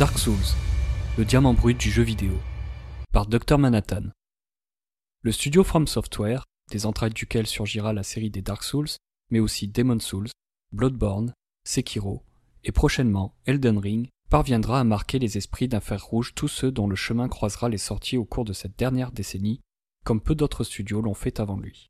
Dark Souls, le diamant brut du jeu vidéo, par Dr Manhattan. Le studio From Software, des entrailles duquel surgira la série des Dark Souls, mais aussi Demon Souls, Bloodborne, Sekiro, et prochainement Elden Ring, parviendra à marquer les esprits d'un fer rouge tous ceux dont le chemin croisera les sorties au cours de cette dernière décennie, comme peu d'autres studios l'ont fait avant lui.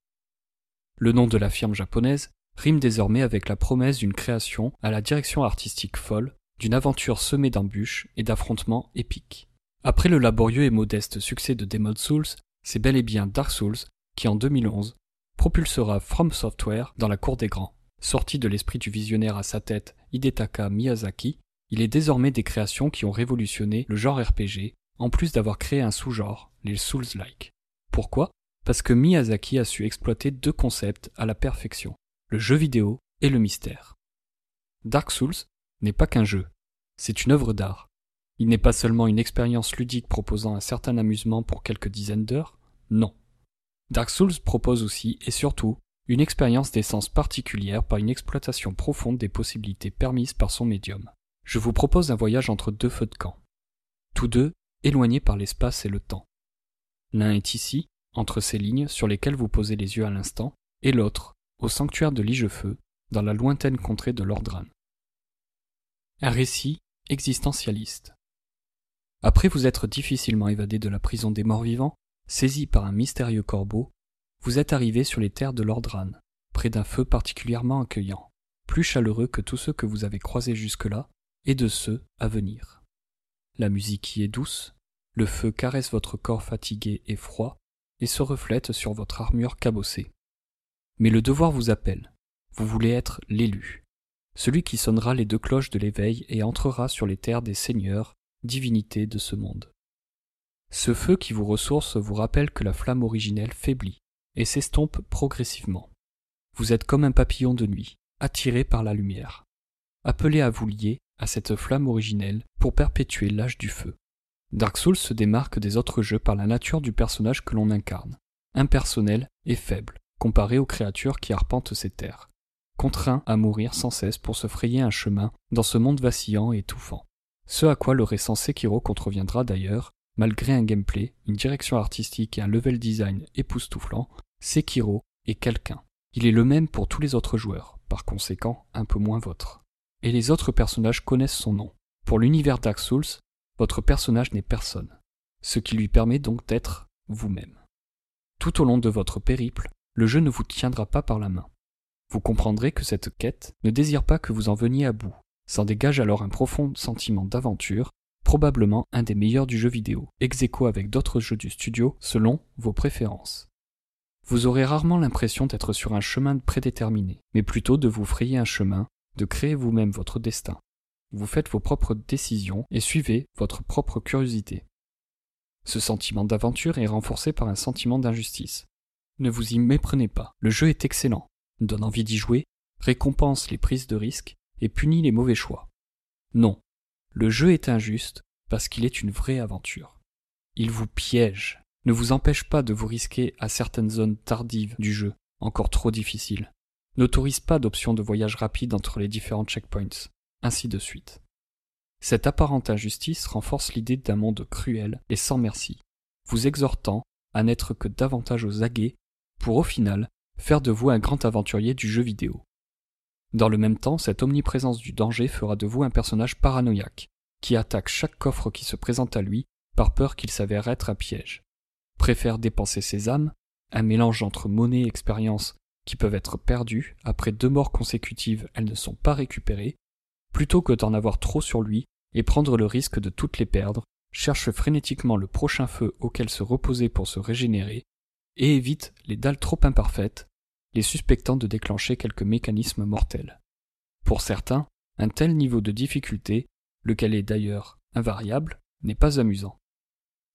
Le nom de la firme japonaise rime désormais avec la promesse d'une création à la direction artistique folle, d'une aventure semée d'embûches et d'affrontements épiques. Après le laborieux et modeste succès de Demon Souls, c'est bel et bien Dark Souls qui, en 2011, propulsera From Software dans la cour des grands. Sorti de l'esprit du visionnaire à sa tête Hidetaka Miyazaki, il est désormais des créations qui ont révolutionné le genre RPG, en plus d'avoir créé un sous-genre, les Souls-like. Pourquoi? Parce que Miyazaki a su exploiter deux concepts à la perfection, le jeu vidéo et le mystère. Dark Souls n'est pas qu'un jeu, c'est une œuvre d'art. Il n'est pas seulement une expérience ludique proposant un certain amusement pour quelques dizaines d'heures, non. Dark Souls propose aussi et surtout une expérience d'essence particulière par une exploitation profonde des possibilités permises par son médium. Je vous propose un voyage entre deux feux de camp, tous deux éloignés par l'espace et le temps. L'un est ici, entre ces lignes sur lesquelles vous posez les yeux à l'instant, et l'autre, au sanctuaire de Ligefeu, dans la lointaine contrée de Lordran. Un récit existentialiste. Après vous être difficilement évadé de la prison des morts vivants, saisi par un mystérieux corbeau, vous êtes arrivé sur les terres de Lordran, près d'un feu particulièrement accueillant, plus chaleureux que tous ceux que vous avez croisés jusque-là, et de ceux à venir. La musique y est douce, le feu caresse votre corps fatigué et froid, et se reflète sur votre armure cabossée. Mais le devoir vous appelle. Vous voulez être l'élu, celui qui sonnera les deux cloches de l'éveil et entrera sur les terres des seigneurs, divinités de ce monde. Ce feu qui vous ressource vous rappelle que la flamme originelle faiblit et s'estompe progressivement. Vous êtes comme un papillon de nuit, attiré par la lumière, appelé à vous lier à cette flamme originelle pour perpétuer l'âge du feu. Dark Souls se démarque des autres jeux par la nature du personnage que l'on incarne, impersonnel et faible, comparé aux créatures qui arpentent ces terres, contraints à mourir sans cesse pour se frayer un chemin dans ce monde vacillant et étouffant. Ce à quoi le récent Sekiro contreviendra d'ailleurs, malgré un gameplay, une direction artistique et un level design époustouflant, Sekiro est quelqu'un. Il est le même pour tous les autres joueurs, par conséquent un peu moins vôtre. Et les autres personnages connaissent son nom. Pour l'univers Dark Souls, votre personnage n'est personne, ce qui lui permet donc d'être vous-même. Tout au long de votre périple, le jeu ne vous tiendra pas par la main. Vous comprendrez que cette quête ne désire pas que vous en veniez à bout. S'en dégage alors un profond sentiment d'aventure, probablement un des meilleurs du jeu vidéo, ex avec d'autres jeux du studio selon vos préférences. Vous aurez rarement l'impression d'être sur un chemin prédéterminé, mais plutôt de vous frayer un chemin, de créer vous-même votre destin. Vous faites vos propres décisions et suivez votre propre curiosité. Ce sentiment d'aventure est renforcé par un sentiment d'injustice. Ne vous y méprenez pas, le jeu est excellent, donne envie d'y jouer, récompense les prises de risque et punit les mauvais choix. Non, le jeu est injuste parce qu'il est une vraie aventure. Il vous piège, ne vous empêche pas de vous risquer à certaines zones tardives du jeu, encore trop difficiles, n'autorise pas d'option de voyage rapide entre les différents checkpoints, ainsi de suite. Cette apparente injustice renforce l'idée d'un monde cruel et sans merci, vous exhortant à n'être que davantage aux aguets pour au final faire de vous un grand aventurier du jeu vidéo. Dans le même temps, cette omniprésence du danger fera de vous un personnage paranoïaque, qui attaque chaque coffre qui se présente à lui par peur qu'il s'avère être un piège. Préfère dépenser ses âmes, un mélange entre monnaie et expérience qui peuvent être perdues, après deux morts consécutives elles ne sont pas récupérées, plutôt que d'en avoir trop sur lui et prendre le risque de toutes les perdre, cherche frénétiquement le prochain feu auquel se reposer pour se régénérer, et évite les dalles trop imparfaites, les suspectant de déclencher quelques mécanismes mortels. Pour certains, un tel niveau de difficulté, lequel est d'ailleurs invariable, n'est pas amusant.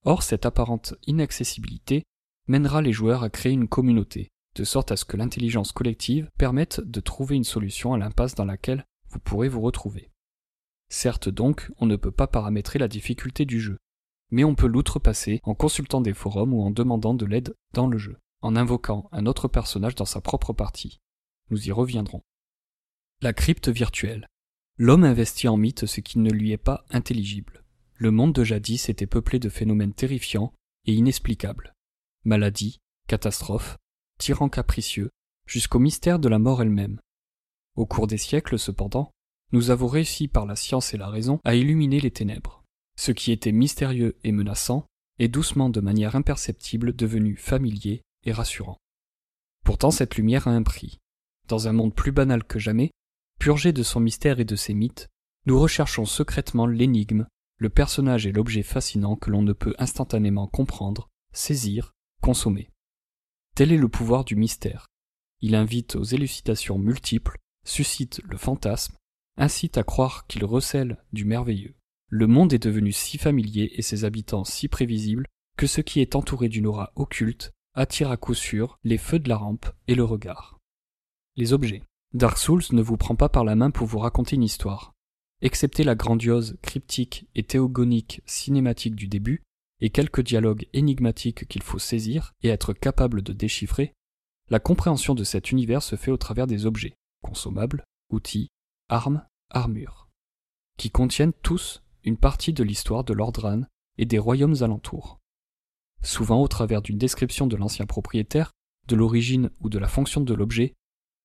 Or, cette apparente inaccessibilité mènera les joueurs à créer une communauté, de sorte à ce que l'intelligence collective permette de trouver une solution à l'impasse dans laquelle vous pourrez vous retrouver. Certes donc, on ne peut pas paramétrer la difficulté du jeu, mais on peut l'outrepasser en consultant des forums ou en demandant de l'aide dans le jeu, en invoquant un autre personnage dans sa propre partie. Nous y reviendrons. La crypte virtuelle. L'homme investit en mythe ce qui ne lui est pas intelligible. le monde de jadis était peuplé de phénomènes terrifiants et inexplicables. Maladies, catastrophes, tyrans capricieux, jusqu'au mystère de la mort elle-même. Au cours des siècles, cependant, nous avons réussi par la science et la raison à illuminer les ténèbres. Ce qui était mystérieux et menaçant est doucement de manière imperceptible devenu familier rassurant. Pourtant cette lumière a un prix. Dans un monde plus banal que jamais, purgé de son mystère et de ses mythes, nous recherchons secrètement l'énigme, le personnage et l'objet fascinant que l'on ne peut instantanément comprendre, saisir, consommer. Tel est le pouvoir du mystère. Il invite aux élucidations multiples, suscite le fantasme, incite à croire qu'il recèle du merveilleux. Le monde est devenu si familier et ses habitants si prévisibles que ce qui est entouré d'une aura occulte attire à coup sûr les feux de la rampe et le regard. Les objets. Dark Souls ne vous prend pas par la main pour vous raconter une histoire. Excepté la grandiose, cryptique et théogonique cinématique du début, et quelques dialogues énigmatiques qu'il faut saisir et être capable de déchiffrer, la compréhension de cet univers se fait au travers des objets, consommables, outils, armes, armures, qui contiennent tous une partie de l'histoire de Lordran et des royaumes alentours. Souvent au travers d'une description de l'ancien propriétaire, de l'origine ou de la fonction de l'objet,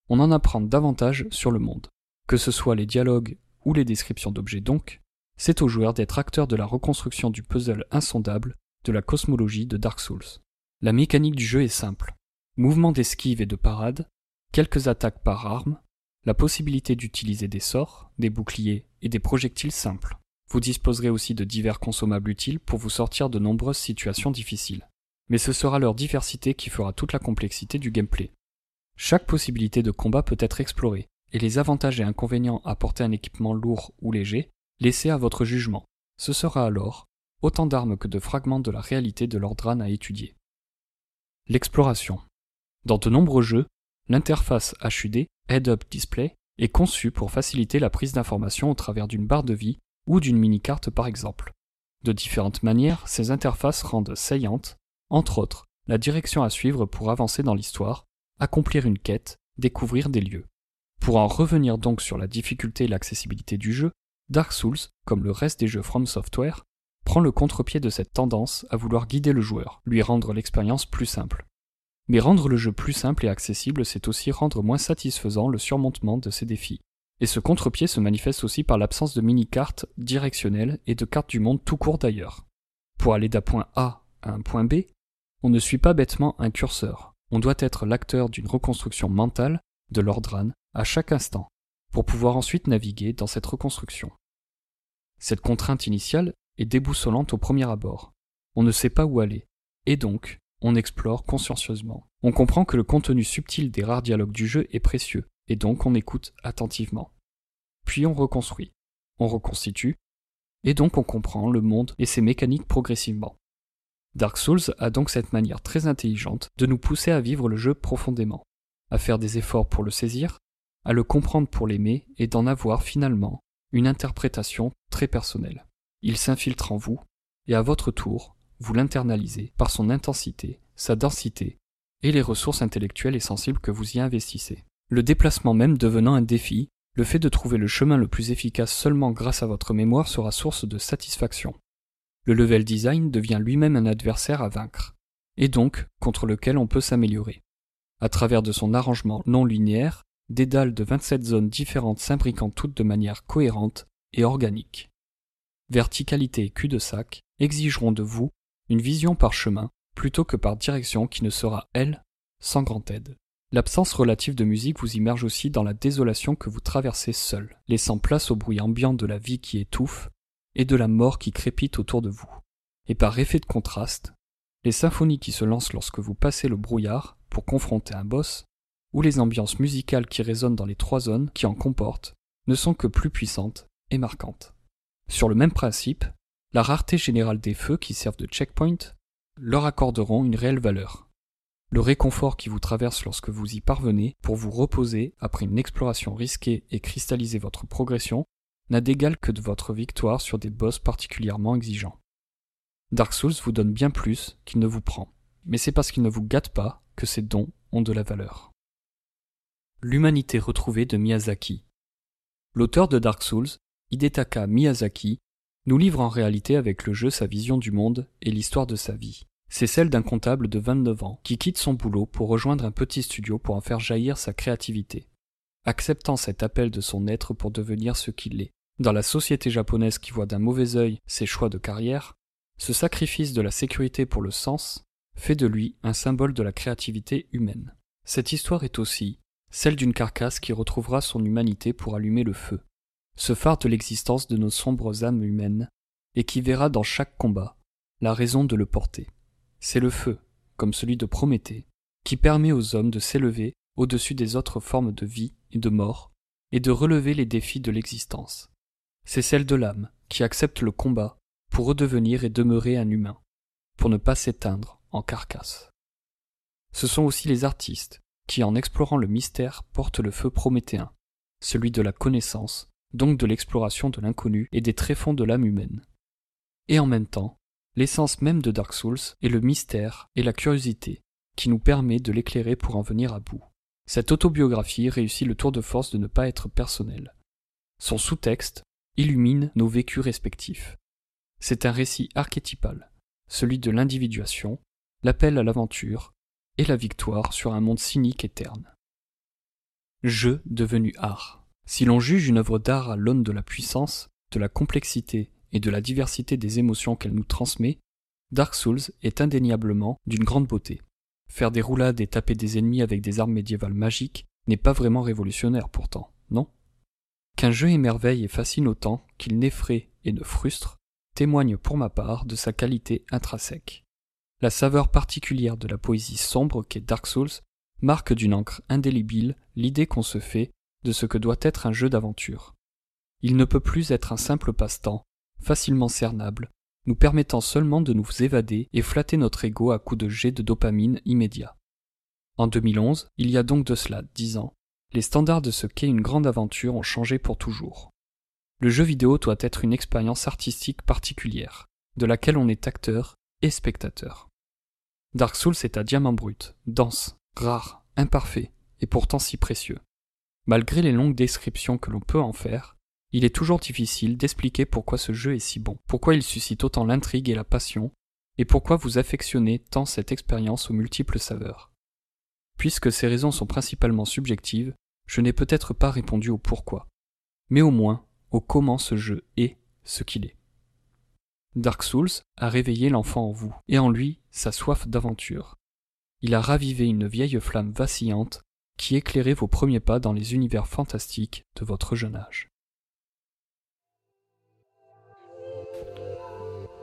on en apprend davantage sur le monde. Que ce soit les dialogues ou les descriptions d'objets donc, c'est au joueur d'être acteur de la reconstruction du puzzle insondable de la cosmologie de Dark Souls. La mécanique du jeu est simple. Mouvement d'esquive et de parade, quelques attaques par arme, la possibilité d'utiliser des sorts, des boucliers et des projectiles simples. Vous disposerez aussi de divers consommables utiles pour vous sortir de nombreuses situations difficiles. Mais ce sera leur diversité qui fera toute la complexité du gameplay. Chaque possibilité de combat peut être explorée, et les avantages et inconvénients à un équipement lourd ou léger, laissés à votre jugement. Ce sera alors autant d'armes que de fragments de la réalité de l'Ordran à étudier. L'exploration. Dans de nombreux jeux, l'interface HUD, Head-Up Display, est conçue pour faciliter la prise d'informations au travers d'une barre de vie ou d'une mini-carte par exemple. De différentes manières, ces interfaces rendent saillantes, entre autres, la direction à suivre pour avancer dans l'histoire, accomplir une quête, découvrir des lieux. Pour en revenir donc sur la difficulté et l'accessibilité du jeu, Dark Souls, comme le reste des jeux From Software, prend le contre-pied de cette tendance à vouloir guider le joueur, lui rendre l'expérience plus simple. Mais rendre le jeu plus simple et accessible, c'est aussi rendre moins satisfaisant le surmontement de ces défis. Et ce contre-pied se manifeste aussi par l'absence de mini-cartes directionnelles et de cartes du monde tout court d'ailleurs. Pour aller d'un point A à un point B, on ne suit pas bêtement un curseur. On doit être l'acteur d'une reconstruction mentale de l'Ordran à chaque instant, pour pouvoir ensuite naviguer dans cette reconstruction. Cette contrainte initiale est déboussolante au premier abord. On ne sait pas où aller, et donc on explore consciencieusement. On comprend que le contenu subtil des rares dialogues du jeu est précieux, et donc on écoute attentivement. Puis on reconstruit, on reconstitue, et donc on comprend le monde et ses mécaniques progressivement. Dark Souls a donc cette manière très intelligente de nous pousser à vivre le jeu profondément, à faire des efforts pour le saisir, à le comprendre pour l'aimer et d'en avoir finalement une interprétation très personnelle. Il s'infiltre en vous, et à votre tour, vous l'internalisez par son intensité, sa densité et les ressources intellectuelles et sensibles que vous y investissez. Le déplacement même devenant un défi, le fait de trouver le chemin le plus efficace seulement grâce à votre mémoire sera source de satisfaction. Le level design devient lui-même un adversaire à vaincre, et donc contre lequel on peut s'améliorer. À travers de son arrangement non linéaire, des dalles de 27 zones différentes s'imbriquant toutes de manière cohérente et organique. Verticalité et cul-de-sac exigeront de vous une vision par chemin plutôt que par direction qui ne sera, elle, sans grande aide. L'absence relative de musique vous immerge aussi dans la désolation que vous traversez seul, laissant place au bruit ambiant de la vie qui étouffe et de la mort qui crépite autour de vous. Et par effet de contraste, les symphonies qui se lancent lorsque vous passez le brouillard pour confronter un boss où les ambiances musicales qui résonnent dans les trois zones qui en comportent ne sont que plus puissantes et marquantes. Sur le même principe, la rareté générale des feux qui servent de checkpoint leur accorderont une réelle valeur. Le réconfort qui vous traverse lorsque vous y parvenez pour vous reposer après une exploration risquée et cristalliser votre progression n'a d'égal que de votre victoire sur des boss particulièrement exigeants. Dark Souls vous donne bien plus qu'il ne vous prend, mais c'est parce qu'il ne vous gâte pas que ces dons ont de la valeur. L'humanité retrouvée de Miyazaki. L'auteur de Dark Souls, Hidetaka Miyazaki, nous livre en réalité avec le jeu sa vision du monde et l'histoire de sa vie. C'est celle d'un comptable de 29 ans qui quitte son boulot pour rejoindre un petit studio pour en faire jaillir sa créativité, acceptant cet appel de son être pour devenir ce qu'il est. Dans la société japonaise qui voit d'un mauvais œil ses choix de carrière, ce sacrifice de la sécurité pour le sens fait de lui un symbole de la créativité humaine. Cette histoire est aussi celle d'une carcasse qui retrouvera son humanité pour allumer le feu, ce phare de l'existence de nos sombres âmes humaines, et qui verra dans chaque combat la raison de le porter. C'est le feu, comme celui de Prométhée, qui permet aux hommes de s'élever au-dessus des autres formes de vie et de mort, et de relever les défis de l'existence. C'est celle de l'âme, qui accepte le combat pour redevenir et demeurer un humain, pour ne pas s'éteindre en carcasse. Ce sont aussi les artistes qui, en explorant le mystère, portent le feu prométhéen, celui de la connaissance, donc de l'exploration de l'inconnu et des tréfonds de l'âme humaine. Et en même temps, l'essence même de Dark Souls est le mystère et la curiosité qui nous permet de l'éclairer pour en venir à bout. Cette autobiographie réussit le tour de force de ne pas être personnelle. Son sous-texte illumine nos vécus respectifs. C'est un récit archétypal, celui de l'individuation, l'appel à l'aventure et la victoire sur un monde cynique et terne. Jeu devenu art. Si l'on juge une œuvre d'art à l'aune de la puissance, de la complexité et de la diversité des émotions qu'elle nous transmet, Dark Souls est indéniablement d'une grande beauté. Faire des roulades et taper des ennemis avec des armes médiévales magiques n'est pas vraiment révolutionnaire pourtant, non? Qu'un jeu émerveille et fascine autant qu'il n'effraie et ne frustre, témoigne pour ma part de sa qualité intrinsèque. La saveur particulière de la poésie sombre qu'est Dark Souls marque d'une encre indélébile l'idée qu'on se fait de ce que doit être un jeu d'aventure. Il ne peut plus être un simple passe-temps, facilement cernable, nous permettant seulement de nous évader et flatter notre ego à coups de jets de dopamine immédiat. En 2011, il y a donc de cela dix ans, les standards de ce qu'est une grande aventure ont changé pour toujours. Le jeu vidéo doit être une expérience artistique particulière, de laquelle on est acteur et spectateur. Dark Souls est à diamant brut, dense, rare, imparfait, et pourtant si précieux. Malgré les longues descriptions que l'on peut en faire, il est toujours difficile d'expliquer pourquoi ce jeu est si bon, pourquoi il suscite autant l'intrigue et la passion, et pourquoi vous affectionnez tant cette expérience aux multiples saveurs. Puisque ces raisons sont principalement subjectives, je n'ai peut-être pas répondu au pourquoi, mais au moins au comment ce jeu est ce qu'il est. Dark Souls a réveillé l'enfant en vous, et en lui sa soif d'aventure. Il a ravivé une vieille flamme vacillante qui éclairait vos premiers pas dans les univers fantastiques de votre jeune âge.